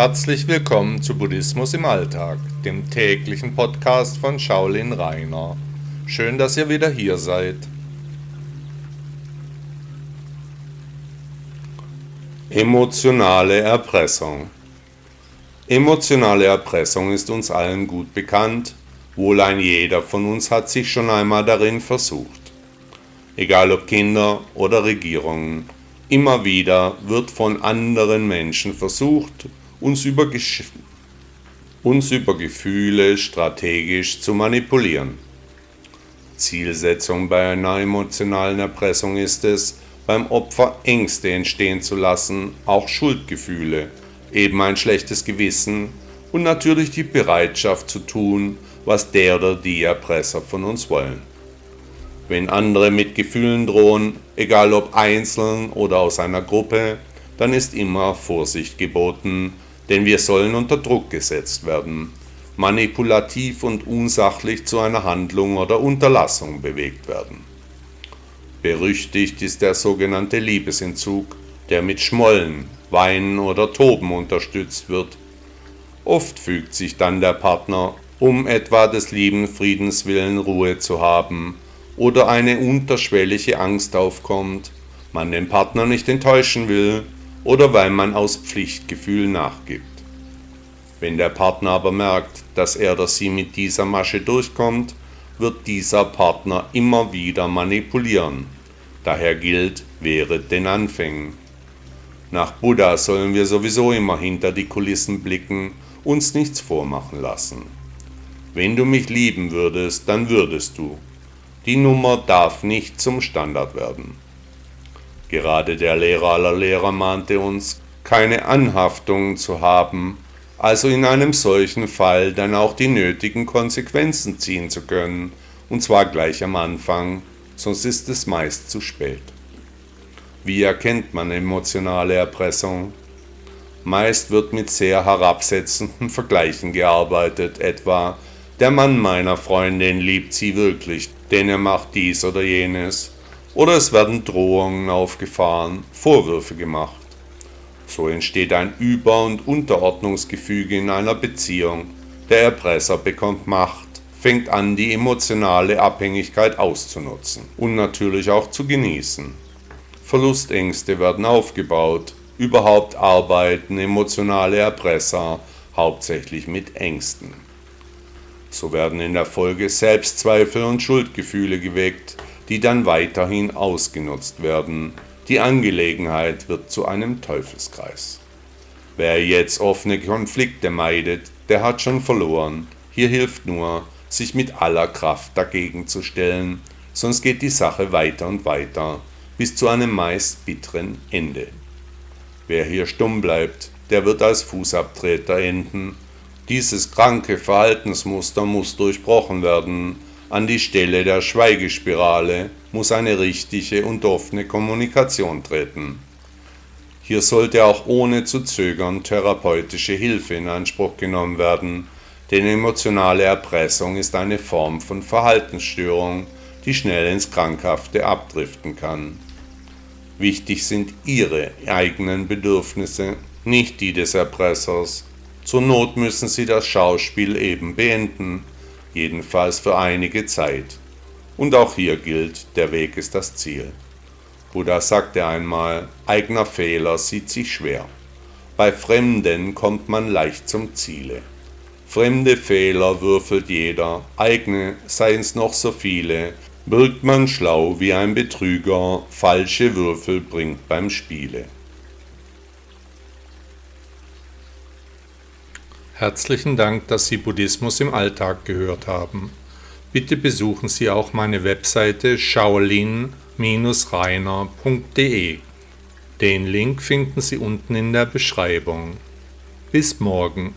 Herzlich willkommen zu Buddhismus im Alltag, dem täglichen Podcast von Shaolin Rainer. Schön, dass ihr wieder hier seid. Emotionale Erpressung Emotionale Erpressung ist uns allen gut bekannt, wohl ein jeder von uns hat sich schon einmal darin versucht. Egal ob Kinder oder Regierungen, immer wieder wird von anderen Menschen versucht, uns über, uns über Gefühle strategisch zu manipulieren. Zielsetzung bei einer emotionalen Erpressung ist es, beim Opfer Ängste entstehen zu lassen, auch Schuldgefühle, eben ein schlechtes Gewissen und natürlich die Bereitschaft zu tun, was der oder die Erpresser von uns wollen. Wenn andere mit Gefühlen drohen, egal ob einzeln oder aus einer Gruppe, dann ist immer Vorsicht geboten, denn wir sollen unter Druck gesetzt werden, manipulativ und unsachlich zu einer Handlung oder Unterlassung bewegt werden. Berüchtigt ist der sogenannte Liebesentzug, der mit Schmollen, Weinen oder Toben unterstützt wird. Oft fügt sich dann der Partner, um etwa des lieben Friedens willen Ruhe zu haben, oder eine unterschwellige Angst aufkommt, man den Partner nicht enttäuschen will oder weil man aus Pflichtgefühl nachgibt. Wenn der Partner aber merkt, dass er oder sie mit dieser Masche durchkommt, wird dieser Partner immer wieder manipulieren. Daher gilt, wehret den Anfängen. Nach Buddha sollen wir sowieso immer hinter die Kulissen blicken, uns nichts vormachen lassen. Wenn du mich lieben würdest, dann würdest du. Die Nummer darf nicht zum Standard werden. Gerade der Lehrer aller Lehrer mahnte uns, keine Anhaftungen zu haben, also in einem solchen Fall dann auch die nötigen Konsequenzen ziehen zu können, und zwar gleich am Anfang, sonst ist es meist zu spät. Wie erkennt man emotionale Erpressung? Meist wird mit sehr herabsetzenden Vergleichen gearbeitet, etwa der Mann meiner Freundin liebt sie wirklich, denn er macht dies oder jenes, oder es werden Drohungen aufgefahren, Vorwürfe gemacht. So entsteht ein Über- und Unterordnungsgefüge in einer Beziehung. Der Erpresser bekommt Macht, fängt an, die emotionale Abhängigkeit auszunutzen und natürlich auch zu genießen. Verlustängste werden aufgebaut, überhaupt arbeiten emotionale Erpresser hauptsächlich mit Ängsten. So werden in der Folge Selbstzweifel und Schuldgefühle geweckt, die dann weiterhin ausgenutzt werden, die Angelegenheit wird zu einem Teufelskreis. Wer jetzt offene Konflikte meidet, der hat schon verloren. Hier hilft nur, sich mit aller Kraft dagegen zu stellen, sonst geht die Sache weiter und weiter, bis zu einem meist bitteren Ende. Wer hier stumm bleibt, der wird als Fußabtreter enden. Dieses kranke Verhaltensmuster muss durchbrochen werden, an die Stelle der Schweigespirale muss eine richtige und offene Kommunikation treten. Hier sollte auch ohne zu zögern therapeutische Hilfe in Anspruch genommen werden, denn emotionale Erpressung ist eine Form von Verhaltensstörung, die schnell ins Krankhafte abdriften kann. Wichtig sind Ihre eigenen Bedürfnisse, nicht die des Erpressers. Zur Not müssen Sie das Schauspiel eben beenden jedenfalls für einige Zeit. Und auch hier gilt, der Weg ist das Ziel. Buddha sagte einmal, eigener Fehler sieht sich schwer. Bei Fremden kommt man leicht zum Ziele. Fremde Fehler würfelt jeder, eigene seien's noch so viele, birgt man schlau wie ein Betrüger, falsche Würfel bringt beim Spiele. Herzlichen Dank, dass Sie Buddhismus im Alltag gehört haben. Bitte besuchen Sie auch meine Webseite shaolin-reiner.de. Den Link finden Sie unten in der Beschreibung. Bis morgen.